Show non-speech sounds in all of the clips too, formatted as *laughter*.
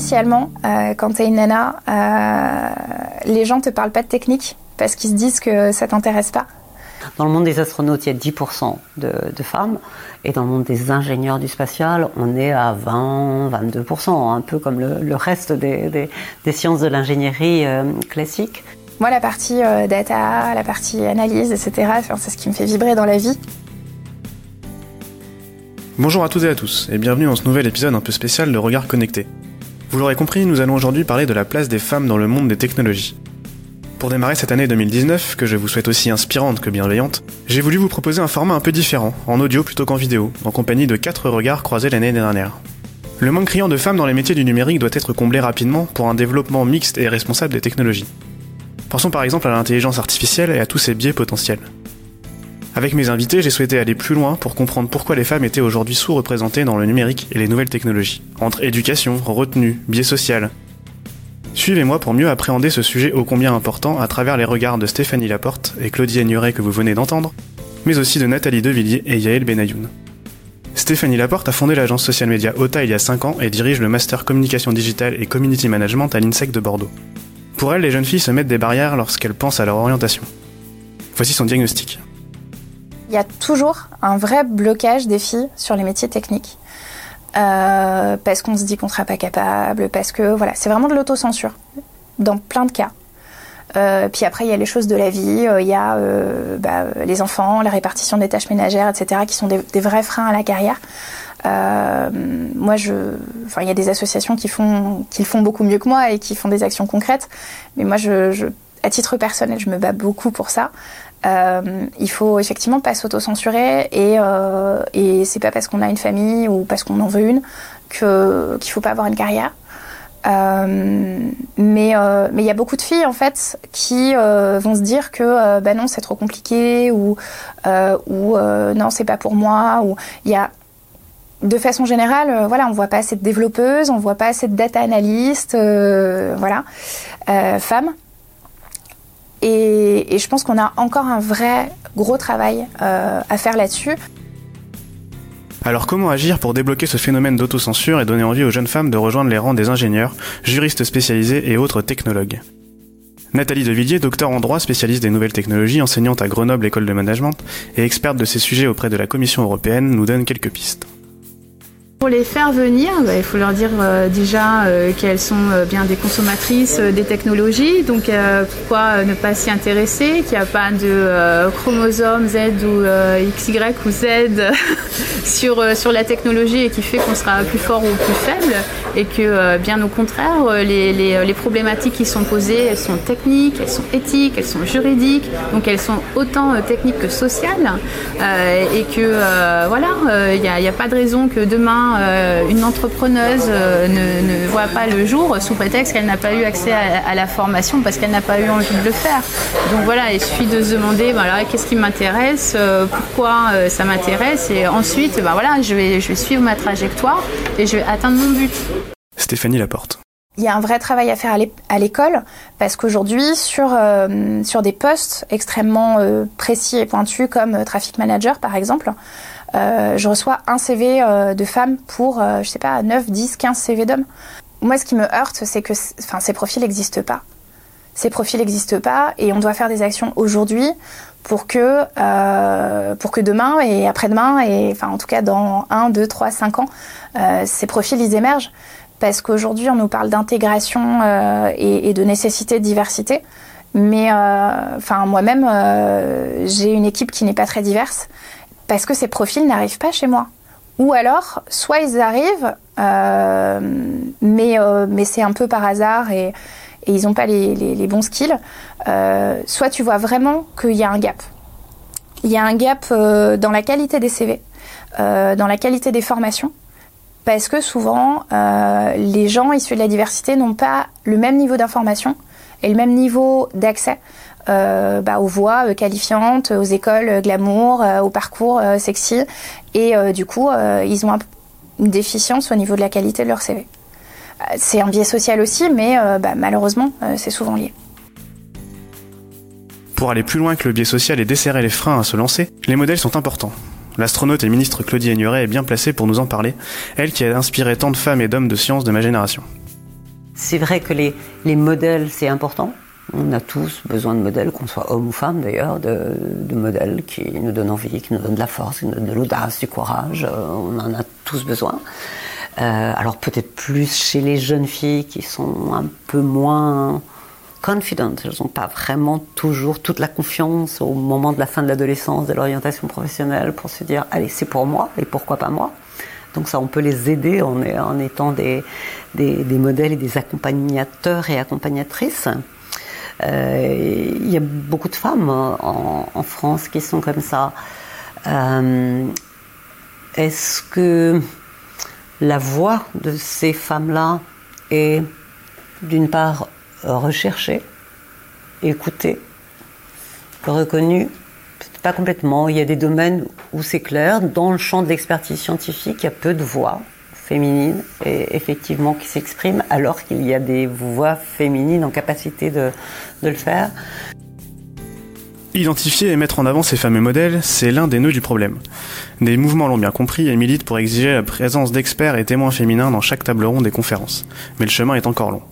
initialement, quand tu es une nana, les gens te parlent pas de technique parce qu'ils se disent que ça t'intéresse pas. Dans le monde des astronautes, il y a 10% de, femmes. Et dans le monde des ingénieurs du spatial, on est à 20, 22%, un peu comme le, reste des, sciences de l'ingénierie euh, classique. Moi, la partie euh, data, la partie analyse, etc., c'est ce qui me fait vibrer dans la vie. Bonjour à toutes et à tous, et bienvenue dans ce nouvel épisode un peu spécial de Regard Connecté. Vous l'aurez compris, nous allons aujourd'hui parler de la place des femmes dans le monde des technologies. Pour démarrer cette année 2019, que je vous souhaite aussi inspirante que bienveillante, j'ai voulu vous proposer un format un peu différent, en audio plutôt qu'en vidéo, en compagnie de quatre regards croisés l'année dernière. Le manque criant de femmes dans les métiers du numérique doit être comblé rapidement pour un développement mixte et responsable des technologies. Pensons par exemple à l'intelligence artificielle et à tous ses biais potentiels. Avec mes invités, j'ai souhaité aller plus loin pour comprendre pourquoi les femmes étaient aujourd'hui sous-représentées dans le numérique et les nouvelles technologies. Entre éducation, retenue, biais social, Suivez-moi pour mieux appréhender ce sujet ô combien important à travers les regards de Stéphanie Laporte et Claudie Agnuret que vous venez d'entendre, mais aussi de Nathalie Devilliers et Yael Benayoun. Stéphanie Laporte a fondé l'agence social média OTA il y a 5 ans et dirige le master communication digitale et community management à l'INSEC de Bordeaux. Pour elle, les jeunes filles se mettent des barrières lorsqu'elles pensent à leur orientation. Voici son diagnostic. Il y a toujours un vrai blocage des filles sur les métiers techniques. Euh, parce qu'on se dit qu'on sera pas capable, parce que voilà, c'est vraiment de l'autocensure dans plein de cas. Euh, puis après, il y a les choses de la vie, euh, il y a bah, les enfants, la répartition des tâches ménagères, etc., qui sont des, vrais freins à la carrière. moi, je, enfin, il y a des associations qui font, qui le font beaucoup mieux que moi et qui font des actions concrètes. Mais moi, je, je à titre personnel, je me bats beaucoup pour ça. Euh, il faut effectivement pas s'autocensurer et, euh, et c'est pas parce qu'on a une famille ou parce qu'on en veut une que qu'il faut pas avoir une carrière. Euh, mais euh, mais il y a beaucoup de filles en fait qui euh, vont se dire que bah non c'est trop compliqué ou ou non c'est pas pour moi ou il y a de façon générale, voilà, on voit pas assez de développeuses, on voit pas assez de data analystes, voilà, femmes. Et, je pense qu'on a encore un vrai gros travail euh, à faire là-dessus. Alors comment agir pour débloquer ce phénomène d'autocensure et donner envie aux jeunes femmes de rejoindre les rangs des ingénieurs, juristes spécialisés et autres technologues? Nathalie Devilliers, docteur en droit, spécialiste des nouvelles technologies, enseignante à Grenoble École de Management et experte de ces sujets auprès de la Commission européenne, nous donne quelques pistes. Pour les faire venir, bah, il faut leur dire euh, déjà euh, qu'elles sont euh, bien des consommatrices des technologies, donc pourquoi ne pas s'y intéresser, qu'il n'y a pas de chromosome Z ou XY ou Z *laughs* sur, sur la technologie et qui fait qu'on sera plus fort ou plus faible, et que bien au contraire, les, les, problématiques qui sont posées, elles sont techniques, elles sont éthiques, elles sont juridiques, donc elles sont autant techniques que sociales, et que voilà, il n'y a, a pas de raison que demain euh, une entrepreneuse euh, ne, voit pas le jour sous prétexte qu'elle n'a pas eu accès à, la formation parce qu'elle n'a pas eu envie de le faire. Donc voilà, il suffit de se demander voilà, qu'est-ce qui m'intéresse, euh, pourquoi ça m'intéresse et ensuite bah, voilà, je, vais, je vais suivre ma trajectoire et je vais atteindre mon but. Stéphanie Laporte. Il y a un vrai travail à faire à l'école parce qu'aujourd'hui, sur, sur des postes extrêmement précis et pointus comme traffic manager par exemple, euh, je reçois un CV euh, de femme pour, euh, je sais pas, 9, 10, 15 CV d'hommes. Moi, ce qui me heurte, c'est que enfin, ces profils n'existent pas. Ces profils n'existent pas et on doit faire des actions aujourd'hui pour que, pour que demain et après-demain, et enfin en tout cas dans 1, 2, 3, 5 ans, ces profils ils émergent. Parce qu'aujourd'hui, on nous parle d'intégration et, et, de nécessité de diversité. Mais enfin moi-même, j'ai une équipe qui n'est pas très diverse parce que ces profils n'arrivent pas chez moi. Ou alors, soit ils arrivent, euh, mais, euh, mais c'est un peu par hasard et, ils n'ont pas les, bons skills, euh, soit tu vois vraiment qu'il y a un gap. Il y a un gap dans la qualité des CV, dans la qualité des formations, parce que souvent, les gens issus de la diversité n'ont pas le même niveau d'information et le même niveau d'accès euh, bah, aux voix euh, qualifiantes, aux écoles euh, glamour, au parcours sexy. Et du coup, ils ont une déficience au niveau de la qualité de leur CV. C'est un biais social aussi, mais bah, malheureusement, c'est souvent lié. Pour aller plus loin que le biais social et desserrer les freins à se lancer, les modèles sont importants. L'astronaute et ministre Claudie Agnuret est bien placée pour nous en parler, elle qui a inspiré tant de femmes et d'hommes de science de ma génération. C'est vrai que les, les modèles, c'est important. On a tous besoin de modèles, qu'on soit homme ou femme d'ailleurs, de, modèles qui nous donnent envie, qui nous donnent de la force, qui nous donnent de l'audace, du courage. Euh, on en a tous besoin. Euh, alors peut-être plus chez les jeunes filles qui sont un peu moins confident. Elles n'ont pas vraiment toujours toute la confiance au moment de la fin de l'adolescence, de l'orientation professionnelle pour se dire allez c'est pour moi et pourquoi pas moi. Donc ça on peut les aider en, étant des, modèles et des accompagnateurs et accompagnatrices. Euh, il y a beaucoup de femmes en, en, France qui sont comme ça. Euh, Est-ce que la voix de ces femmes-là est d'une part recherché, écouté, reconnu. Pas complètement. Il y a des domaines où c'est clair. Dans le champ de l'expertise scientifique, il y a peu de voix féminines et effectivement qui s'expriment, alors qu'il y a des voix féminines en capacité de, de le faire. Identifier et mettre en avant ces fameux modèles, c'est l'un des nœuds du problème. Des mouvements l'ont bien compris et militent pour exiger la présence d'experts et témoins féminins dans chaque table ronde des conférences. Mais le chemin est encore long.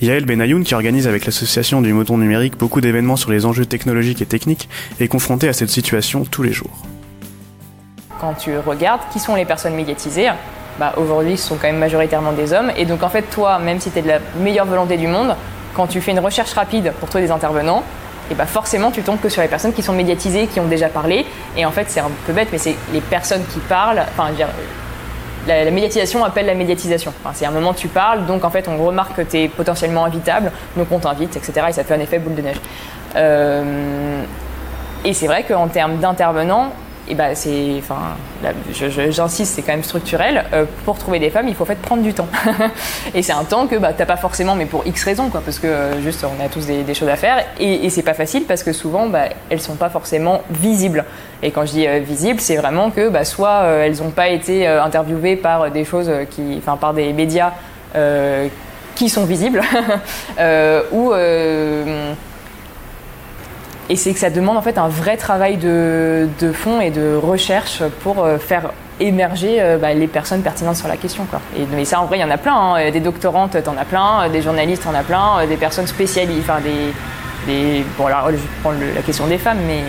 Yael Benayoun, qui organise avec l'association du mouton numérique beaucoup d'événements sur les enjeux technologiques et techniques, est confrontée à cette situation tous les jours. Quand tu regardes qui sont les personnes médiatisées, bah aujourd'hui ce sont quand même majoritairement des hommes. Et donc en fait toi, même si tu es de la meilleure volonté du monde, quand tu fais une recherche rapide pour trouver des intervenants, et bah forcément tu tombes que sur les personnes qui sont médiatisées, qui ont déjà parlé. Et en fait c'est un peu bête, mais c'est les personnes qui parlent, enfin dire, la, médiatisation appelle la médiatisation. Enfin, c'est un moment tu parles, donc en fait on remarque que tu es potentiellement invitable, donc on t'invite, etc. Et ça fait un effet boule de neige. Euh, et c'est vrai qu'en termes d'intervenants, et bah c'est, enfin, j'insiste, c'est quand même structurel. Euh, pour trouver des femmes, il faut en fait prendre du temps. *laughs* et c'est un temps que bah, t'as pas forcément, mais pour X raisons, quoi, parce que euh, juste on a tous des, choses à faire. Et, et c'est pas facile parce que souvent, bah, elles sont pas forcément visibles. Et quand je dis euh, visibles, c'est vraiment que bah, soit euh, elles ont pas été euh, interviewées par des choses qui, enfin, par des médias qui sont visibles, *laughs* ou et c'est que ça demande en fait un vrai travail de, de fond et de recherche pour euh, faire émerger euh, bah, les personnes pertinentes sur la question. Quoi. Et, mais ça, en vrai, il y en a plein. Hein. Des doctorantes, t'en as plein. Des journalistes, t'en as plein. Des personnes spécialisées. Enfin, des, des, bon, alors, je vais prendre la question des femmes, mais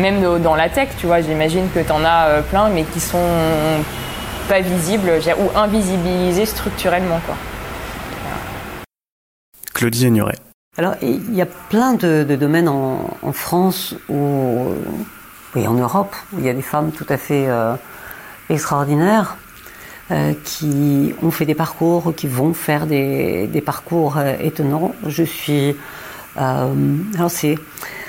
même dans la tech, tu vois, j'imagine que t'en as euh, plein, mais qui sont pas visibles ou invisibilisés structurellement. Quoi. Claudie Ignoret. Alors, il y a plein de, domaines en, France ou et en Europe où il y a des femmes tout à fait euh, extraordinaires euh, qui ont fait des parcours, qui vont faire des, parcours euh, étonnants. Je suis.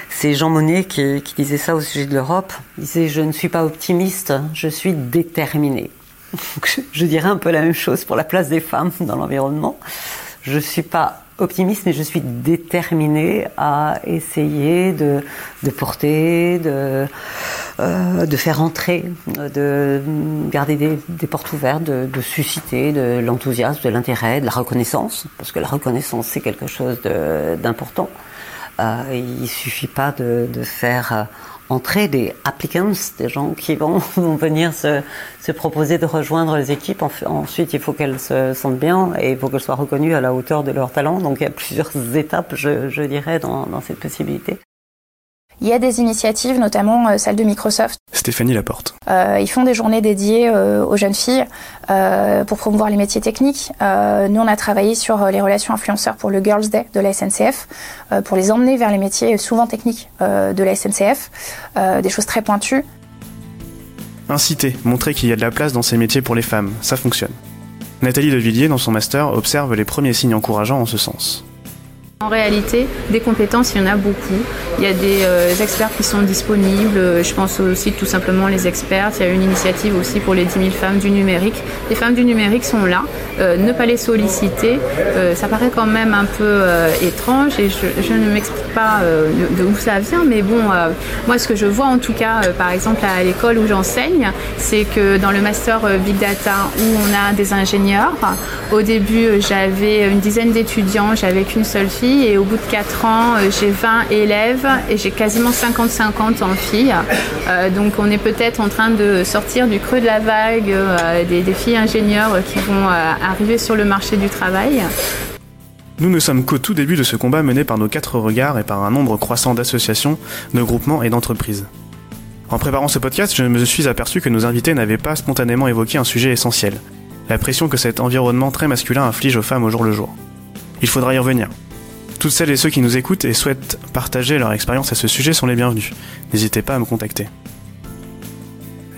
C'est Jean Monnet qui, qui, disait ça au sujet de l'Europe. Il disait Je ne suis pas optimiste, je suis déterminé. *laughs* je dirais un peu la même chose pour la place des femmes dans l'environnement. Je ne suis pas optimiste, mais je suis déterminée à essayer de, de porter, de, euh, de faire entrer, de garder des, des portes ouvertes, de, de susciter de l'enthousiasme, de l'intérêt, de la reconnaissance, parce que la reconnaissance c'est quelque chose d'important. Euh, il suffit pas de, de faire entrer des applicants, des gens qui *laughs* vont, venir se, se, proposer de rejoindre les équipes. Ensuite, il faut qu'elles se sentent bien et il faut qu'elles soient reconnues à la hauteur de leur talent. Donc il y a plusieurs *laughs* étapes, je, je dirais, dans, dans cette possibilité. Il y a des initiatives, notamment euh, celle de Microsoft. Stéphanie Laporte. Euh, ils font des journées dédiées euh, aux jeunes filles pour promouvoir les métiers techniques. Nous, on a travaillé sur les relations influenceurs pour le Girls Day de la SNCF, pour les emmener vers les métiers souvent techniques de la SNCF, des choses très pointues. Inciter, montrer qu'il y a de la place dans ces métiers pour les femmes, ça fonctionne. Nathalie Devilliers, dans son master, observe les premiers signes encourageants en ce sens. En réalité, des compétences, il y en a beaucoup. Il y a des euh, experts qui sont disponibles. Je pense aussi tout simplement les experts. Il y a une initiative aussi pour les 10 000 femmes du numérique. Les femmes du numérique sont là. Euh, ne pas les solliciter, euh, ça paraît quand même un peu euh, étrange et je, ne m'explique pas de, de, où ça vient. Mais bon, moi, ce que je vois en tout cas, par exemple à l'école où j'enseigne, c'est que dans le master Big Data où on a des ingénieurs, au début j'avais une dizaine d'étudiants, j'avais qu'une seule fille et au bout de 4 ans, j'ai 20 élèves et j'ai quasiment 50-50 en filles. donc on est peut-être en train de sortir du creux de la vague des, des, filles ingénieurs qui vont arriver sur le marché du travail. Nous ne sommes qu'au tout début de ce combat mené par nos quatre regards et par un nombre croissant d'associations, de groupements et d'entreprises. En préparant ce podcast, je me suis aperçu que nos invités n'avaient pas spontanément évoqué un sujet essentiel, la pression que cet environnement très masculin inflige aux femmes au jour le jour. Il faudra y revenir. Toutes celles et ceux qui nous écoutent et souhaitent partager leur expérience à ce sujet sont les bienvenus. N'hésitez pas à me contacter.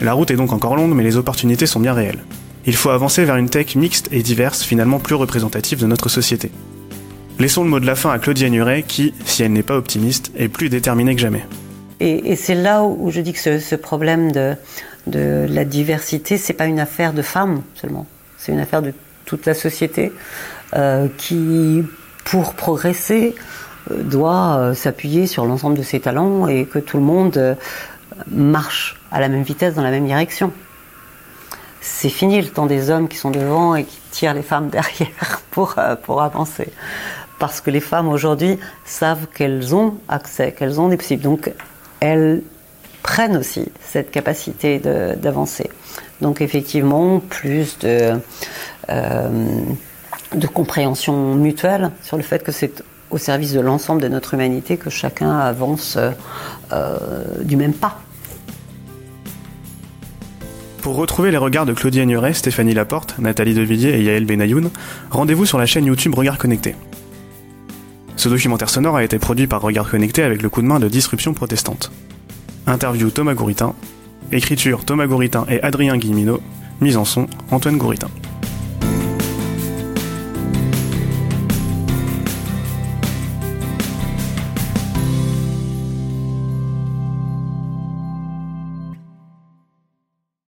La route est donc encore longue, mais les opportunités sont bien réelles. Il faut avancer vers une tech mixte et diverse, finalement plus représentative de notre société. Laissons le mot de la fin à Claudia Nuret, qui, si elle n'est pas optimiste, est plus déterminée que jamais. Et, c'est là où je dis que ce, problème de, la diversité, c'est pas une affaire de femmes seulement, c'est une affaire de toute la société euh, qui, pour progresser, euh, doit euh, s'appuyer sur l'ensemble de ses talents et que tout le monde marche à la même vitesse dans la même direction. C'est fini le temps des hommes qui sont devant et qui tirent les femmes *laughs* derrière pour, pour avancer. Parce que les femmes aujourd'hui savent qu'elles ont accès, qu'elles ont des possibles. Donc elles prennent aussi cette capacité d'avancer. Donc effectivement, plus de, euh, de compréhension mutuelle sur le fait que c'est au service de l'ensemble de notre humanité que chacun avance euh, du même pas. Pour retrouver les regards de Claudia Nuret, Stéphanie Laporte, Nathalie Devilliers et Yael Benayoun, rendez-vous sur la chaîne YouTube Regard Connecté. Ce documentaire sonore a été produit par Regard Connecté avec le coup de main de Disruption Protestante. Interview Thomas Gouritin, écriture Thomas Gouritin et Adrien Guillemino, mise en son Antoine Gouritin.